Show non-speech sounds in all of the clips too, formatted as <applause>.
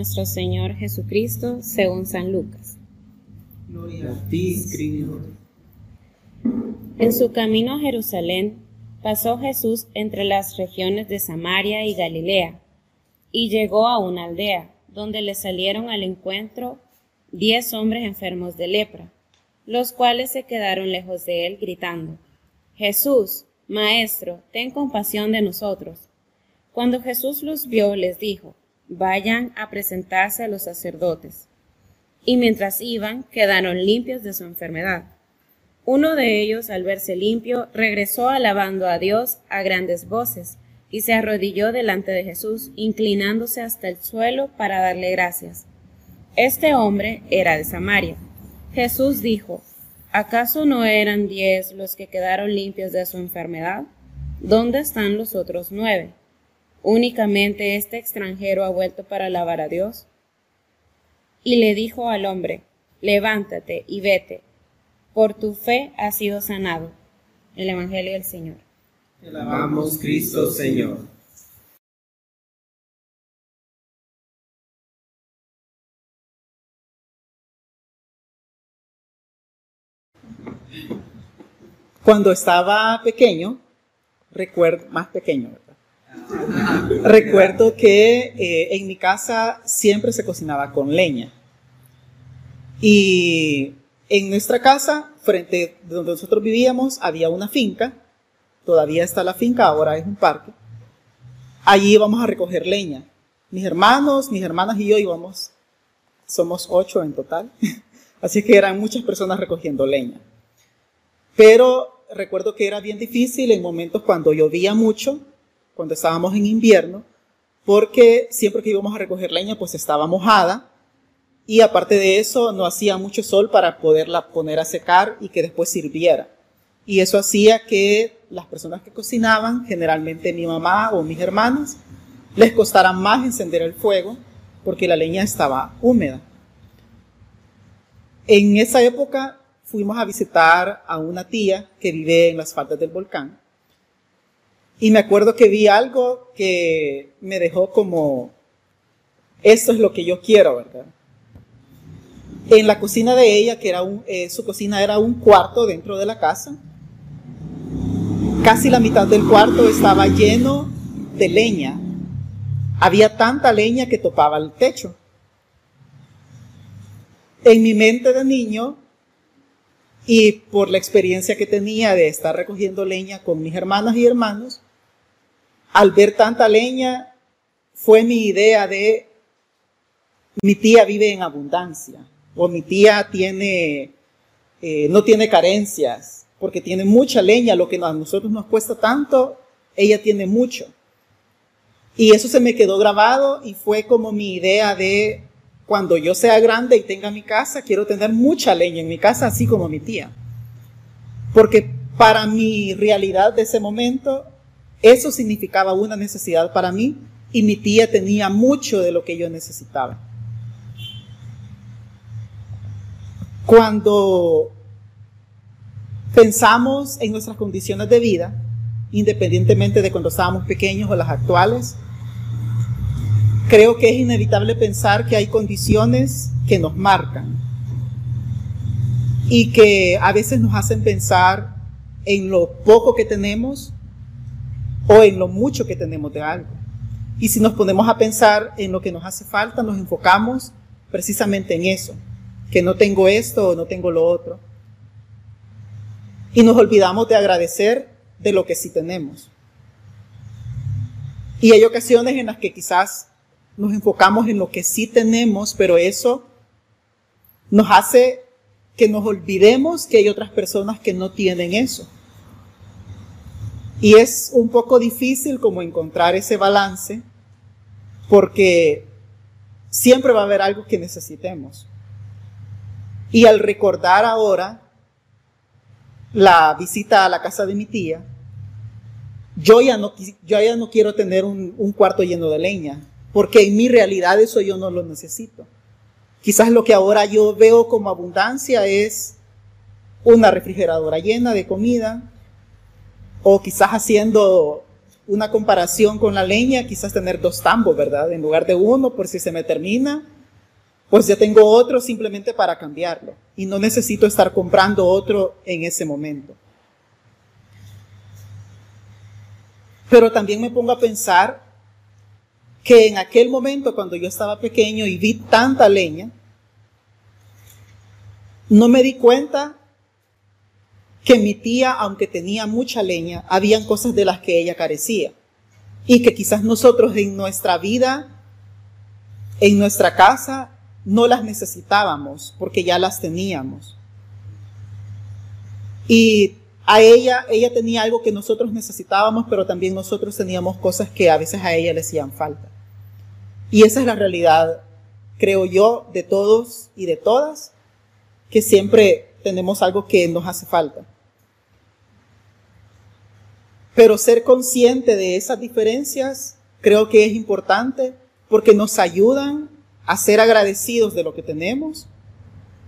nuestro Señor Jesucristo según San Lucas. Gloria a ti, Señor. En su camino a Jerusalén, pasó Jesús entre las regiones de Samaria y Galilea, y llegó a una aldea, donde le salieron al encuentro diez hombres enfermos de lepra, los cuales se quedaron lejos de él, gritando, Jesús, Maestro, ten compasión de nosotros. Cuando Jesús los vio, les dijo, Vayan a presentarse a los sacerdotes. Y mientras iban, quedaron limpios de su enfermedad. Uno de ellos, al verse limpio, regresó alabando a Dios a grandes voces, y se arrodilló delante de Jesús, inclinándose hasta el suelo para darle gracias. Este hombre era de Samaria. Jesús dijo, ¿acaso no eran diez los que quedaron limpios de su enfermedad? ¿Dónde están los otros nueve? ¿Únicamente este extranjero ha vuelto para alabar a Dios? Y le dijo al hombre, levántate y vete, por tu fe has sido sanado. El Evangelio del Señor. Te alabamos, Cristo Señor. Cuando estaba pequeño, recuerdo, más pequeño, ¿verdad? Recuerdo que eh, en mi casa siempre se cocinaba con leña. Y en nuestra casa, frente de donde nosotros vivíamos, había una finca. Todavía está la finca, ahora es un parque. Allí íbamos a recoger leña. Mis hermanos, mis hermanas y yo íbamos. Somos ocho en total. <laughs> Así que eran muchas personas recogiendo leña. Pero recuerdo que era bien difícil en momentos cuando llovía mucho, cuando estábamos en invierno, porque siempre que íbamos a recoger leña, pues estaba mojada. Y aparte de eso, no hacía mucho sol para poderla poner a secar y que después sirviera. Y eso hacía que las personas que cocinaban, generalmente mi mamá o mis hermanos, les costara más encender el fuego porque la leña estaba húmeda. En esa época fuimos a visitar a una tía que vive en las faldas del volcán. Y me acuerdo que vi algo que me dejó como, esto es lo que yo quiero, ¿verdad? En la cocina de ella, que era un, eh, su cocina era un cuarto dentro de la casa, casi la mitad del cuarto estaba lleno de leña. Había tanta leña que topaba el techo. En mi mente de niño y por la experiencia que tenía de estar recogiendo leña con mis hermanas y hermanos, al ver tanta leña, fue mi idea de mi tía vive en abundancia o mi tía tiene, eh, no tiene carencias porque tiene mucha leña, lo que a nosotros nos cuesta tanto, ella tiene mucho. Y eso se me quedó grabado y fue como mi idea de cuando yo sea grande y tenga mi casa, quiero tener mucha leña en mi casa, así como mi tía. Porque para mi realidad de ese momento, eso significaba una necesidad para mí y mi tía tenía mucho de lo que yo necesitaba. Cuando pensamos en nuestras condiciones de vida, independientemente de cuando estábamos pequeños o las actuales, creo que es inevitable pensar que hay condiciones que nos marcan y que a veces nos hacen pensar en lo poco que tenemos o en lo mucho que tenemos de algo. Y si nos ponemos a pensar en lo que nos hace falta, nos enfocamos precisamente en eso, que no tengo esto o no tengo lo otro. Y nos olvidamos de agradecer de lo que sí tenemos. Y hay ocasiones en las que quizás nos enfocamos en lo que sí tenemos, pero eso nos hace que nos olvidemos que hay otras personas que no tienen eso. Y es un poco difícil como encontrar ese balance porque siempre va a haber algo que necesitemos. Y al recordar ahora la visita a la casa de mi tía, yo ya no, quiero tener un, un cuarto lleno de leña, porque en mi realidad eso yo no lo necesito. Quizás lo que ahora yo veo como abundancia es una refrigeradora llena de comida, o quizás haciendo una comparación con la leña, quizás tener dos tambos, ¿verdad? En lugar de uno, por si se me termina, pues ya tengo otro simplemente para cambiarlo y no necesito estar comprando otro en ese momento. Pero también me pongo a pensar que en aquel momento cuando yo estaba pequeño y vi tanta leña, no me di cuenta que mi tía, aunque tenía mucha leña, habían cosas de las que ella carecía. Y que quizás nosotros en nuestra vida, en nuestra casa, no las necesitábamos porque ya las teníamos. Y a ella, ella tenía algo que nosotros necesitábamos, pero también nosotros teníamos cosas que a veces a ella le hacían falta. Y esa es la realidad, creo yo, de todos y de todas, que siempre tenemos algo que nos hace falta. Pero ser consciente de esas diferencias creo que es importante porque nos ayudan a ser agradecidos de lo que tenemos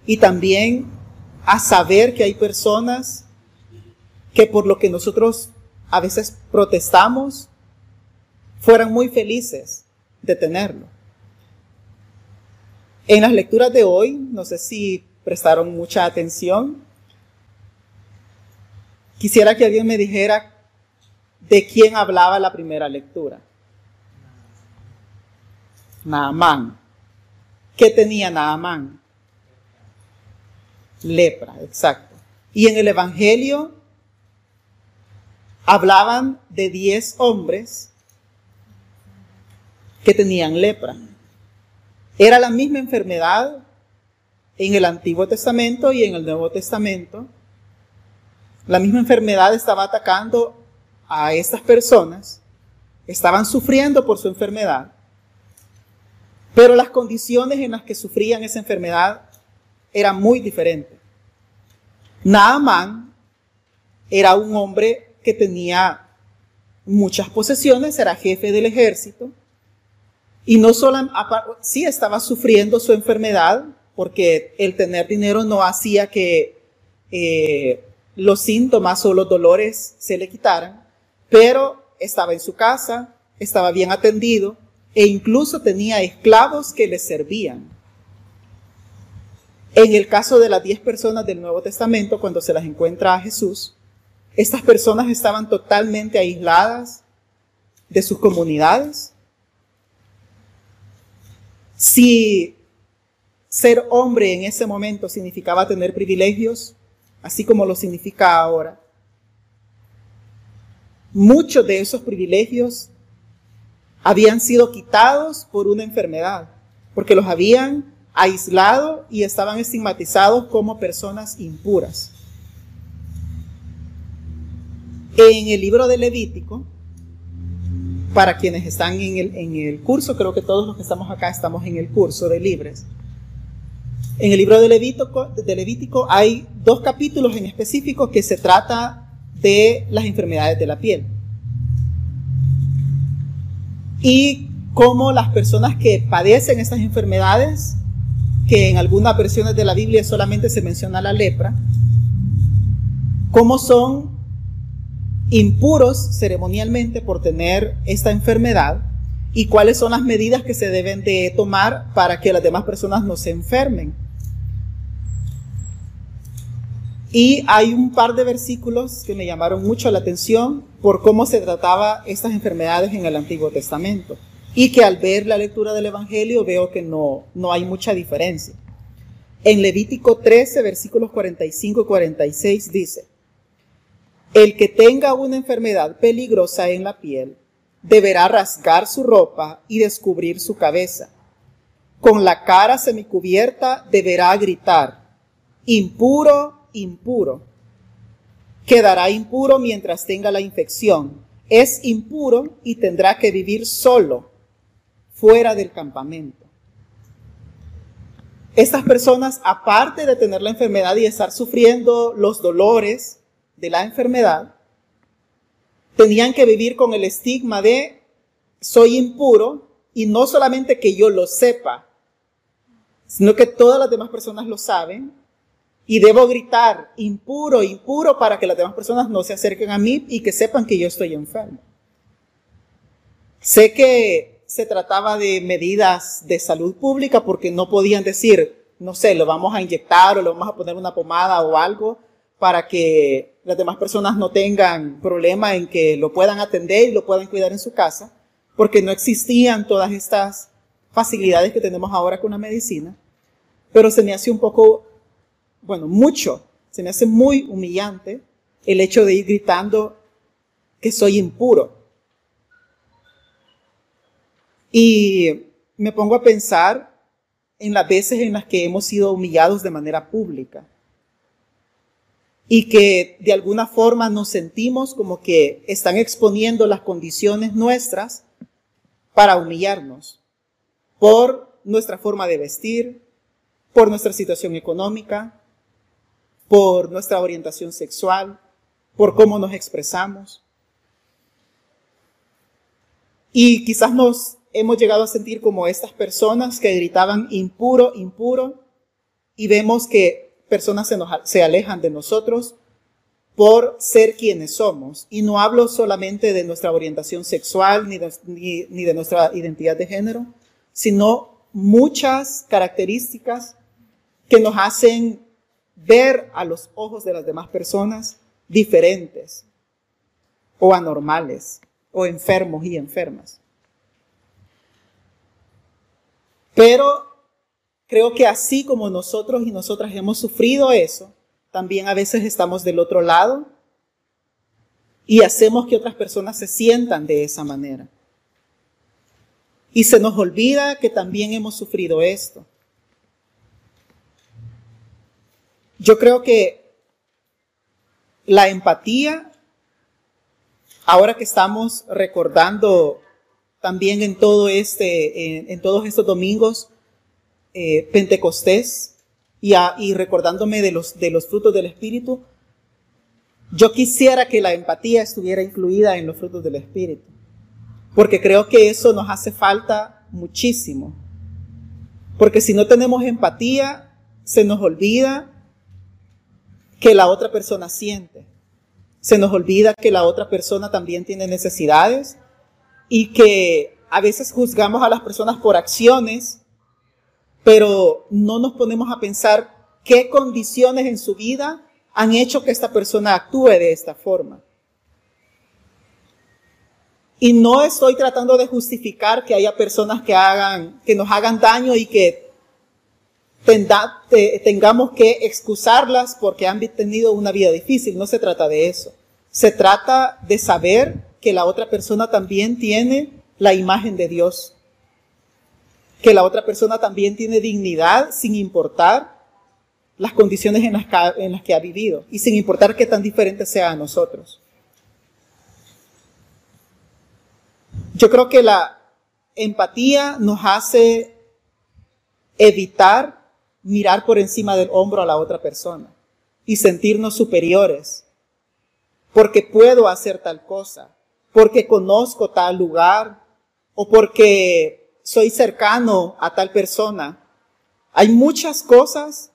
y también a saber que hay personas que por lo que nosotros a veces protestamos fueran muy felices de tenerlo. En las lecturas de hoy, no sé si prestaron mucha atención, quisiera que alguien me dijera de quién hablaba la primera lectura. Naamán. ¿Qué tenía Naamán? Lepra, exacto. Y en el Evangelio hablaban de diez hombres que tenían lepra. Era la misma enfermedad en el Antiguo Testamento y en el Nuevo Testamento. La misma enfermedad estaba atacando a estas personas, estaban sufriendo por su enfermedad, pero las condiciones en las que sufrían esa enfermedad eran muy diferentes. Naaman era un hombre que tenía muchas posesiones, era jefe del ejército, y no solo, sí estaba sufriendo su enfermedad, porque el tener dinero no hacía que eh, los síntomas o los dolores se le quitaran, pero estaba en su casa, estaba bien atendido e incluso tenía esclavos que le servían. En el caso de las diez personas del Nuevo Testamento, cuando se las encuentra a Jesús, estas personas estaban totalmente aisladas de sus comunidades. Si ser hombre en ese momento significaba tener privilegios, así como lo significa ahora, muchos de esos privilegios habían sido quitados por una enfermedad, porque los habían aislado y estaban estigmatizados como personas impuras. En el libro de Levítico, para quienes están en el, en el, curso, creo que todos los que estamos acá estamos en el curso de libres. En el libro de Levítico, de Levítico hay dos capítulos en específico que se trata de las enfermedades de la piel. Y cómo las personas que padecen estas enfermedades, que en algunas versiones de la Biblia solamente se menciona la lepra, cómo son impuros ceremonialmente por tener esta enfermedad y cuáles son las medidas que se deben de tomar para que las demás personas no se enfermen. Y hay un par de versículos que me llamaron mucho la atención por cómo se trataba estas enfermedades en el Antiguo Testamento. Y que al ver la lectura del Evangelio veo que no, no hay mucha diferencia. En Levítico 13, versículos 45 y 46 dice, el que tenga una enfermedad peligrosa en la piel deberá rasgar su ropa y descubrir su cabeza. Con la cara semicubierta deberá gritar, impuro, impuro. Quedará impuro mientras tenga la infección. Es impuro y tendrá que vivir solo, fuera del campamento. Estas personas, aparte de tener la enfermedad y estar sufriendo los dolores, de la enfermedad, tenían que vivir con el estigma de soy impuro y no solamente que yo lo sepa, sino que todas las demás personas lo saben y debo gritar impuro, impuro para que las demás personas no se acerquen a mí y que sepan que yo estoy enfermo. Sé que se trataba de medidas de salud pública porque no podían decir, no sé, lo vamos a inyectar o lo vamos a poner una pomada o algo para que las demás personas no tengan problema en que lo puedan atender y lo puedan cuidar en su casa, porque no existían todas estas facilidades que tenemos ahora con la medicina. Pero se me hace un poco, bueno, mucho, se me hace muy humillante el hecho de ir gritando que soy impuro. Y me pongo a pensar en las veces en las que hemos sido humillados de manera pública y que de alguna forma nos sentimos como que están exponiendo las condiciones nuestras para humillarnos por nuestra forma de vestir, por nuestra situación económica, por nuestra orientación sexual, por cómo nos expresamos. Y quizás nos hemos llegado a sentir como estas personas que gritaban impuro, impuro, y vemos que personas se, se alejan de nosotros por ser quienes somos. Y no hablo solamente de nuestra orientación sexual ni ni de nuestra identidad de género, sino muchas características que nos hacen ver a los ojos de las demás personas diferentes o anormales o enfermos y enfermas. Pero Creo que así como nosotros y nosotras hemos sufrido eso, también a veces estamos del otro lado y hacemos que otras personas se sientan de esa manera. Y se nos olvida que también hemos sufrido esto. Yo creo que la empatía, ahora que estamos recordando también en todo este, todos estos domingos, eh, Pentecostés y, recordándome los, de los frutos del Espíritu, yo quisiera que la empatía estuviera incluida en los frutos del Espíritu, porque creo que eso nos hace falta muchísimo. Porque si no tenemos empatía, se nos olvida que la otra persona siente. Se nos olvida que la otra persona también tiene necesidades y que a veces juzgamos a las personas por acciones pero no nos ponemos a pensar qué condiciones en su vida han hecho que esta persona actúe de esta forma. Y no estoy tratando de justificar que haya personas que hagan, que nos hagan daño y que tengamos que excusarlas porque han tenido una vida difícil. No se trata de eso. Se trata de saber que la otra persona también tiene la imagen de Dios que la otra persona también tiene dignidad sin importar las condiciones en las, que, ha vivido y sin importar qué tan diferente sea a nosotros. Yo creo que la empatía nos hace evitar mirar por encima del hombro a la otra persona y sentirnos superiores porque puedo hacer tal cosa, porque conozco tal lugar o porque soy cercano a tal persona. Hay muchas cosas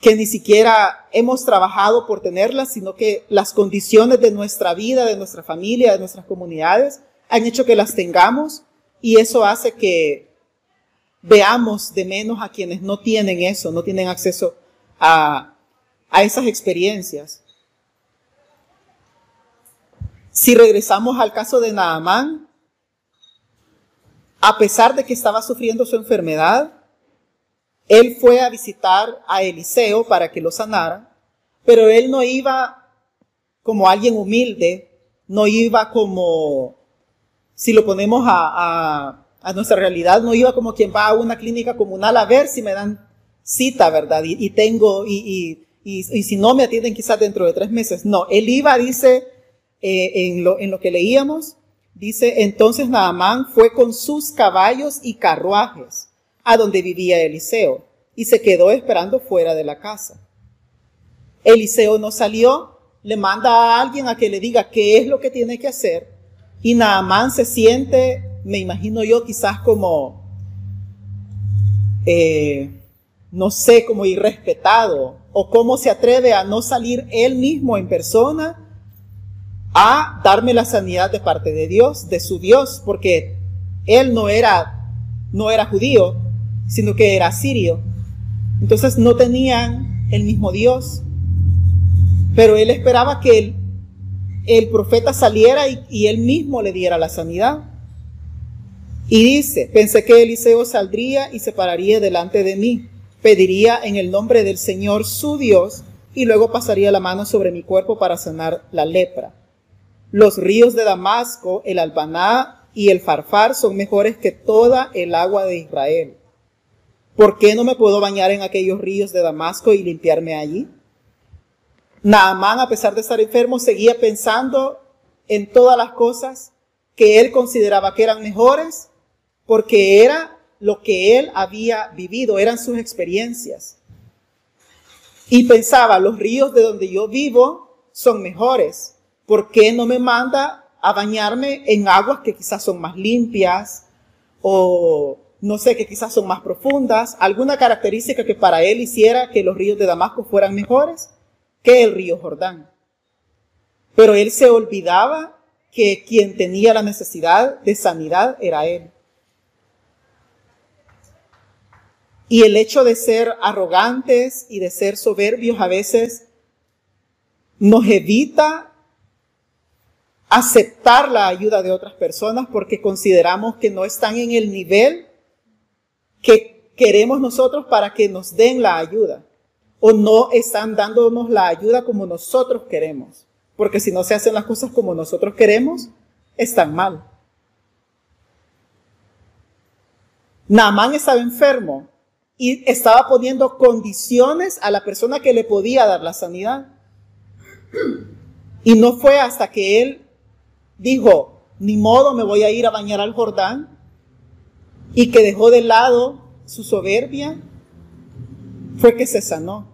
que ni siquiera hemos trabajado por tenerlas, sino que las condiciones de nuestra vida, de nuestra familia, de nuestras comunidades, han hecho que las tengamos y eso hace que veamos de menos a quienes no tienen eso, no tienen acceso a, a esas experiencias. Si regresamos al caso de Naamán, a pesar de que estaba sufriendo su enfermedad, él fue a visitar a Eliseo para que lo sanara, pero él no iba como alguien humilde, no iba como, si lo ponemos a, nuestra realidad, no iba como quien va a una clínica comunal a ver si me dan cita, ¿verdad? Y, tengo, y, si no me atienden quizás dentro de tres meses. No, él iba, dice, eh, en, lo, en lo que leíamos, Dice, entonces Naamán fue con sus caballos y carruajes a donde vivía Eliseo y se quedó esperando fuera de la casa. Eliseo no salió le manda a alguien a que le diga qué es lo que tiene que hacer y Naamán se siente, me imagino yo, quizás como, eh, no sé, como irrespetado o cómo se atreve a no salir él mismo en persona a darme la sanidad de parte de Dios, de su Dios, porque él no era, no era judío, sino que era sirio. Entonces no tenían el mismo Dios. Pero él esperaba que el, el profeta saliera y, y, él mismo le diera la sanidad. Y dice, pensé que Eliseo saldría y se pararía delante de mí, pediría en el nombre del Señor su Dios y luego pasaría la mano sobre mi cuerpo para sanar la lepra. Los ríos de Damasco, el Albaná y el Farfar son mejores que toda el agua de Israel. ¿Por qué no me puedo bañar en aquellos ríos de Damasco y limpiarme allí? Naamán, a pesar de estar enfermo, seguía pensando en todas las cosas que él consideraba que eran mejores, porque era lo que él había vivido, eran sus experiencias. Y pensaba, los ríos de donde yo vivo son mejores. ¿Por qué no me manda a bañarme en aguas que quizás son más limpias o no sé, que quizás son más profundas? ¿Alguna característica que para él hiciera que los ríos de Damasco fueran mejores? que el río Jordán. Pero él se olvidaba que quien tenía la necesidad de sanidad era él. Y el hecho de ser arrogantes y de ser soberbios a veces nos evita aceptar la ayuda de otras personas porque consideramos que no están en el nivel que queremos nosotros para que nos den la ayuda o no están dándonos la ayuda como nosotros queremos. Porque si no se hacen las cosas como nosotros queremos, están mal. Naamán estaba enfermo y estaba poniendo condiciones a la persona que le podía dar la sanidad. Y no fue hasta que él dijo, ni modo me voy a ir a bañar al Jordán, y que dejó de lado su soberbia, fue que se sanó.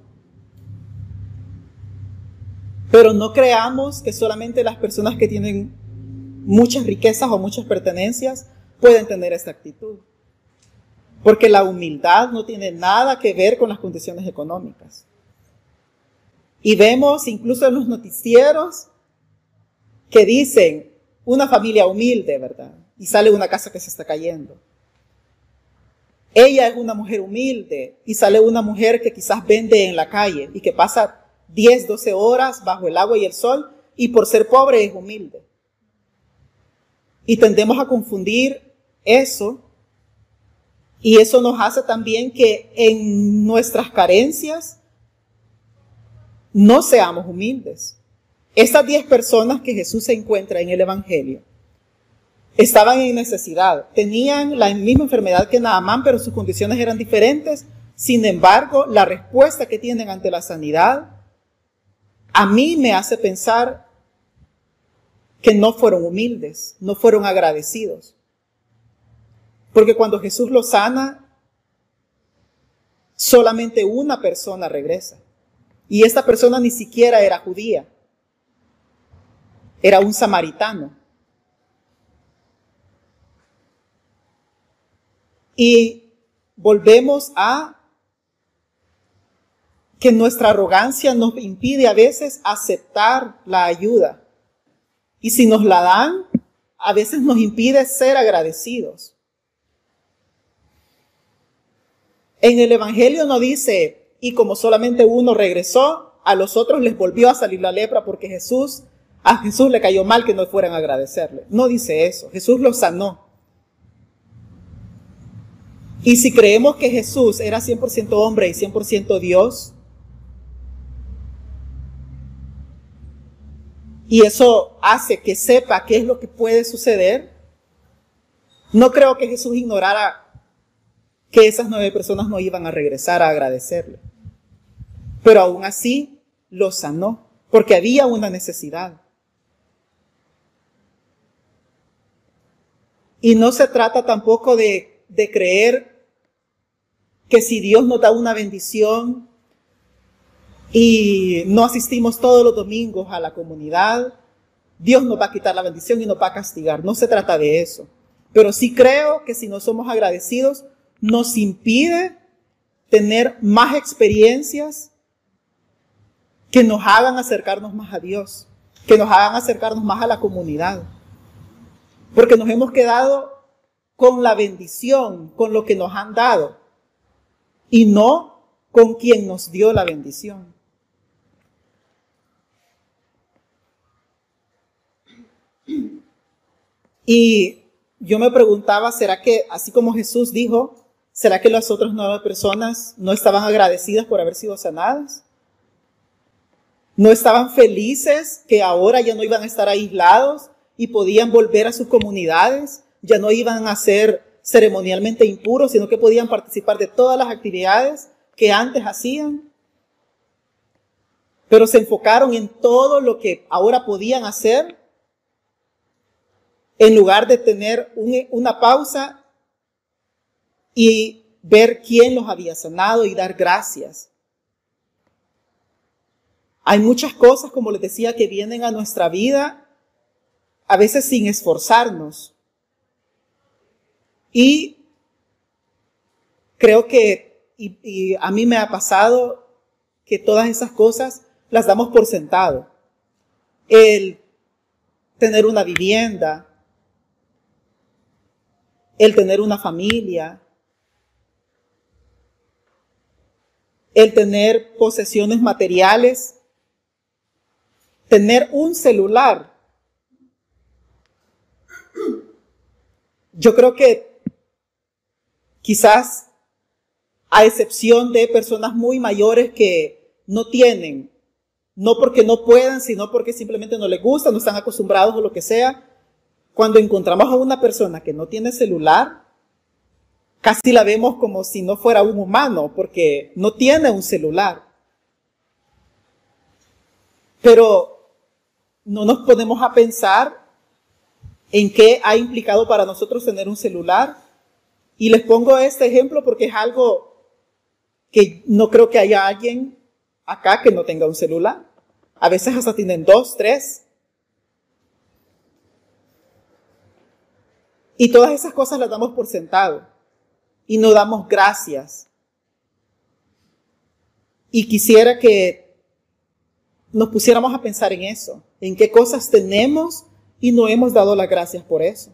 Pero no creamos que solamente las personas que tienen muchas riquezas o muchas pertenencias pueden tener esta actitud. Porque la humildad no tiene nada que ver con las condiciones económicas. Y vemos incluso en los noticieros que dicen una familia humilde, ¿verdad? Y sale una casa que se está cayendo. Ella es una mujer humilde y sale una mujer que quizás vende en la calle y que pasa 10, 12 horas bajo el agua y el sol y por ser pobre es humilde. Y tendemos a confundir eso y eso nos hace también que en nuestras carencias no seamos humildes. Estas 10 personas que Jesús se encuentra en el Evangelio estaban en necesidad, tenían la misma enfermedad que Naamán, pero sus condiciones eran diferentes. Sin embargo, la respuesta que tienen ante la sanidad a mí me hace pensar que no fueron humildes, no fueron agradecidos. Porque cuando Jesús los sana, solamente una persona regresa. Y esta persona ni siquiera era judía, era un samaritano. Y volvemos a que nuestra arrogancia nos impide a veces aceptar la ayuda. Y si nos la dan, a veces nos impide ser agradecidos. En el Evangelio no dice, y como solamente uno regresó, a los otros les volvió a salir la lepra porque Jesús, a Jesús le cayó mal que no fueran a agradecerle. No dice eso, Jesús los sanó. Y si creemos que Jesús era 100% hombre y 100% Dios, y eso hace que sepa qué es lo que puede suceder, no creo que Jesús ignorara que esas nueve personas no iban a regresar a agradecerle. Pero aún así lo sanó, porque había una necesidad. Y no se trata tampoco de, de creer que si Dios nos da una bendición, y no asistimos todos los domingos a la comunidad, Dios nos va a quitar la bendición y nos va a castigar. No se trata de eso. Pero sí creo que si no somos agradecidos, nos impide tener más experiencias que nos hagan acercarnos más a Dios, que nos hagan acercarnos más a la comunidad. Porque nos hemos quedado con la bendición, con lo que nos han dado, y no con quien nos dio la bendición. Y yo me preguntaba, ¿será que, así como Jesús dijo, ¿será que las otras nueve personas no estaban agradecidas por haber sido sanadas? ¿No estaban felices que ahora ya no iban a estar aislados y podían volver a sus comunidades? Ya no iban a ser ceremonialmente impuros, sino que podían participar de todas las actividades que antes hacían. Pero se enfocaron en todo lo que ahora podían hacer en lugar de tener una pausa y ver quién los había sanado y dar gracias. Hay muchas cosas, como les decía, que vienen a nuestra vida, a veces sin esforzarnos. Y creo que, y, a mí me ha pasado que todas esas cosas las damos por sentado. El tener una vivienda, el tener una familia, el tener posesiones materiales, tener un celular. Yo creo que quizás a excepción de personas muy mayores que no tienen, no porque no puedan, sino porque simplemente no les gusta, no están acostumbrados o lo que sea, cuando encontramos a una persona que no tiene celular, casi la vemos como si no fuera un humano, porque no tiene un celular. Pero no nos ponemos a pensar en qué ha implicado para nosotros tener un celular. Y les pongo este ejemplo porque es algo que no creo que haya alguien acá que no tenga un celular. A veces hasta tienen dos, tres. Y todas esas cosas las damos por sentado y no damos gracias. Y quisiera que nos pusiéramos a pensar en eso, en qué cosas tenemos y no hemos dado las gracias por eso.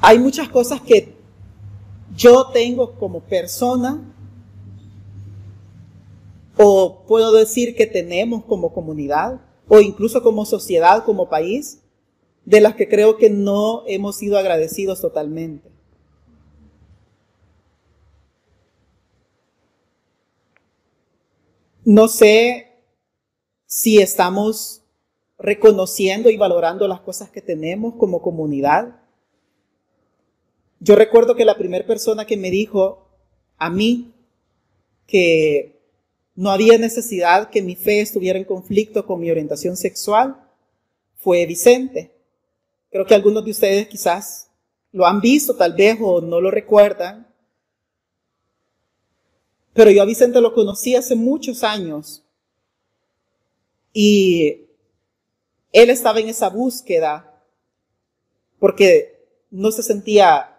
Hay muchas cosas que yo tengo como persona o puedo decir que tenemos como comunidad o incluso como sociedad, como país, de las que creo que no hemos sido agradecidos totalmente. No sé si estamos reconociendo y valorando las cosas que tenemos como comunidad. Yo recuerdo que la primera persona que me dijo a mí que no había necesidad que mi fe estuviera en conflicto con mi orientación sexual fue Vicente. Creo que algunos de ustedes quizás lo han visto tal vez o no lo recuerdan. Pero yo a Vicente lo conocí hace muchos años y él estaba en esa búsqueda porque no se sentía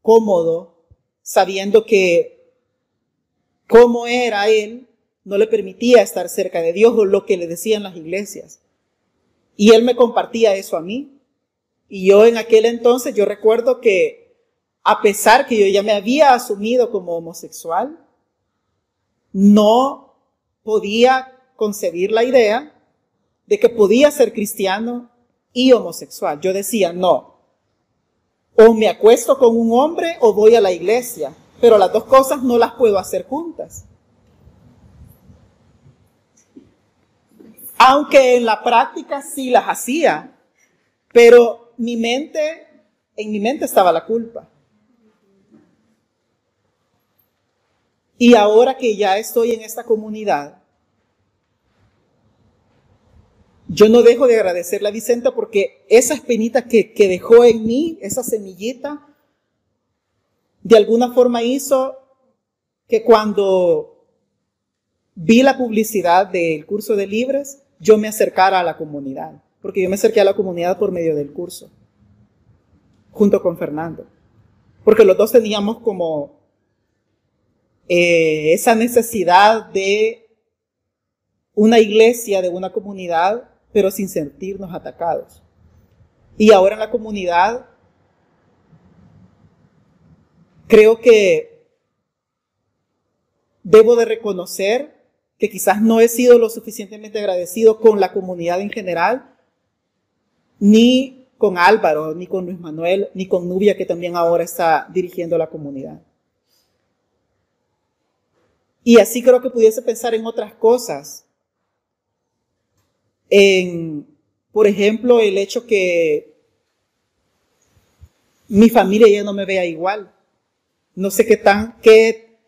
cómodo sabiendo que cómo era él no le permitía estar cerca de Dios o lo que le decían las iglesias. Y él me compartía eso a mí. Y yo en aquel entonces, yo recuerdo que a pesar que yo ya me había asumido como homosexual, no podía concebir la idea de que podía ser cristiano y homosexual. Yo decía, no, o me acuesto con un hombre o voy a la iglesia, pero las dos cosas no las puedo hacer juntas. Aunque en la práctica sí las hacía, pero mi mente, en mi mente estaba la culpa. Y ahora que ya estoy en esta comunidad, yo no dejo de agradecerle a Vicenta porque esa espinita que, que dejó en mí, esa semillita, de alguna forma hizo que cuando vi la publicidad del curso de Libres, yo me acercara a la comunidad, porque yo me acerqué a la comunidad por medio del curso, junto con Fernando, porque los dos teníamos como eh, esa necesidad de una iglesia, de una comunidad, pero sin sentirnos atacados. Y ahora en la comunidad, creo que debo de reconocer que quizás no he sido lo suficientemente agradecido con la comunidad en general, ni con Álvaro, ni con Luis Manuel, ni con Nubia, que también ahora está dirigiendo la comunidad. Y así creo que pudiese pensar en otras cosas. En, por ejemplo, el hecho que mi familia ya no me vea igual. No sé qué tan, qué,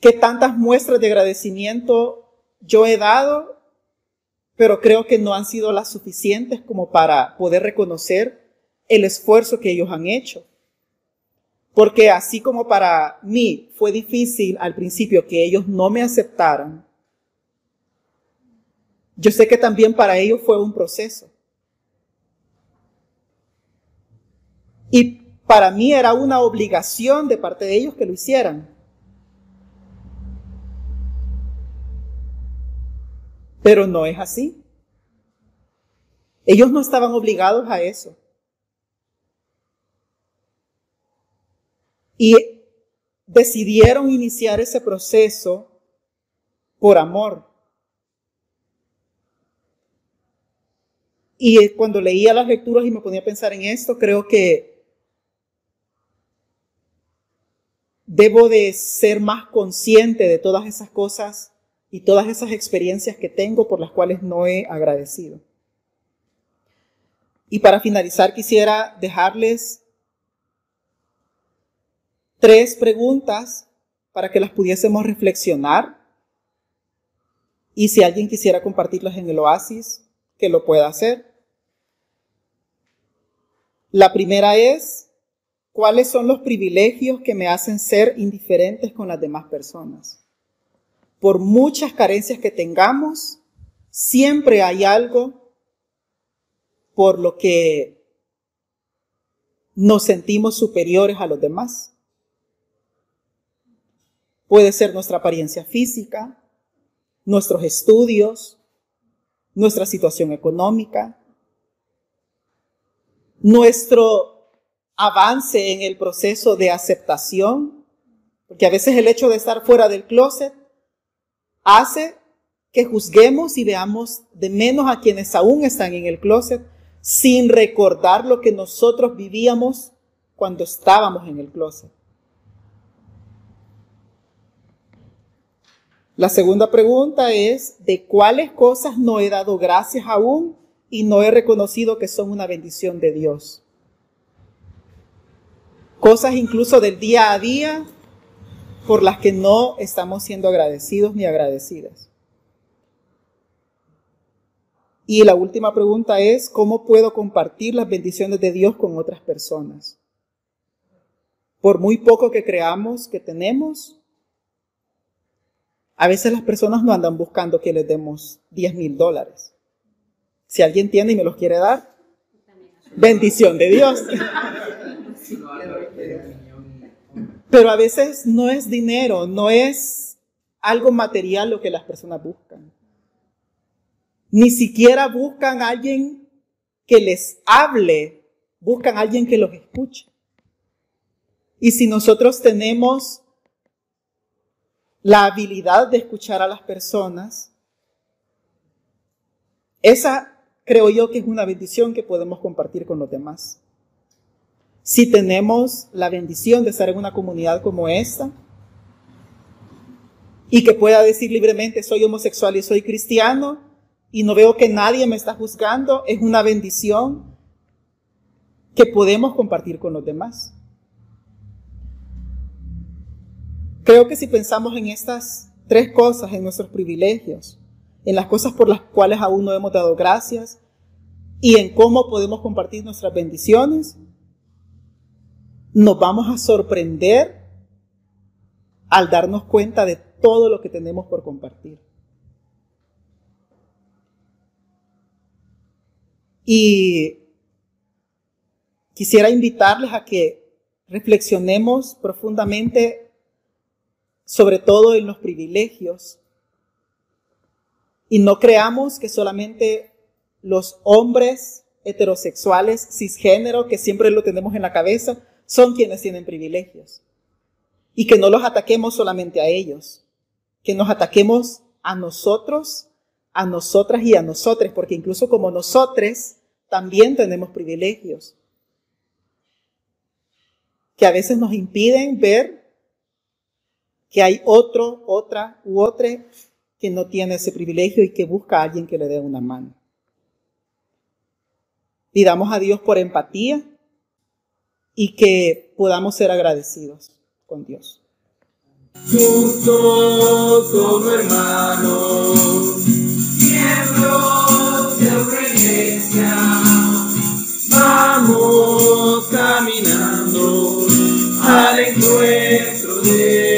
qué tantas muestras de agradecimiento yo he dado, pero creo que no han sido las suficientes como para poder reconocer el esfuerzo que ellos han hecho. Porque así como para mí fue difícil al principio que ellos no me aceptaran, yo sé que también para ellos fue un proceso. Y para mí era una obligación de parte de ellos que lo hicieran. Pero no es así. Ellos no estaban obligados a eso. Y decidieron iniciar ese proceso por amor. Y cuando leía las lecturas y me ponía a pensar en esto, creo que debo de ser más consciente de todas esas cosas y todas esas experiencias que tengo por las cuales no he agradecido. Y para finalizar, quisiera dejarles tres preguntas para que las pudiésemos reflexionar. Y si alguien quisiera compartirlas en el oasis, que lo pueda hacer. La primera es, ¿cuáles son los privilegios que me hacen ser indiferentes con las demás personas? Por muchas carencias que tengamos, siempre hay algo por lo que nos sentimos superiores a los demás. Puede ser nuestra apariencia física, nuestros estudios, nuestra situación económica, nuestro avance en el proceso de aceptación, porque a veces el hecho de estar fuera del closet hace que juzguemos y veamos de menos a quienes aún están en el closet sin recordar lo que nosotros vivíamos cuando estábamos en el closet. La segunda pregunta es, ¿de cuáles cosas no he dado gracias aún y no he reconocido que son una bendición de Dios? Cosas incluso del día a día por las que no estamos siendo agradecidos ni agradecidas. Y la última pregunta es, ¿cómo puedo compartir las bendiciones de Dios con otras personas? Por muy poco que creamos que tenemos, a veces las personas no andan buscando que les demos 10 mil dólares. Si alguien tiene y me los quiere dar, bendición de Dios. <laughs> Pero a veces no es dinero, no es algo material lo que las personas buscan. Ni siquiera buscan a alguien que les hable, buscan a alguien que los escuche. Y si nosotros tenemos la habilidad de escuchar a las personas, esa creo yo que es una bendición que podemos compartir con los demás. Si tenemos la bendición de estar en una comunidad como esta y que pueda decir libremente soy homosexual y soy cristiano y no veo que nadie me está juzgando, es una bendición que podemos compartir con los demás. Creo que si pensamos en estas tres cosas, en nuestros privilegios, en las cosas por las cuales aún no hemos dado gracias y en cómo podemos compartir nuestras bendiciones, nos vamos a sorprender al darnos cuenta de todo lo que tenemos por compartir. Y quisiera invitarles a que reflexionemos profundamente sobre todo en los privilegios y no creamos que solamente los hombres heterosexuales, cisgénero, que siempre lo tenemos en la cabeza, son quienes tienen privilegios. Y que no los ataquemos solamente a ellos, que nos ataquemos a nosotros, a nosotras y a nosotros, porque incluso como nosotros también tenemos privilegios que a veces nos impiden ver que hay otro, otra u otra que no tiene ese privilegio y que busca a alguien que le dé una mano. Pidamos a Dios por empatía y que podamos ser agradecidos con Dios. Justos como hermanos, miembros de otra iglesia, vamos caminando al encuentro de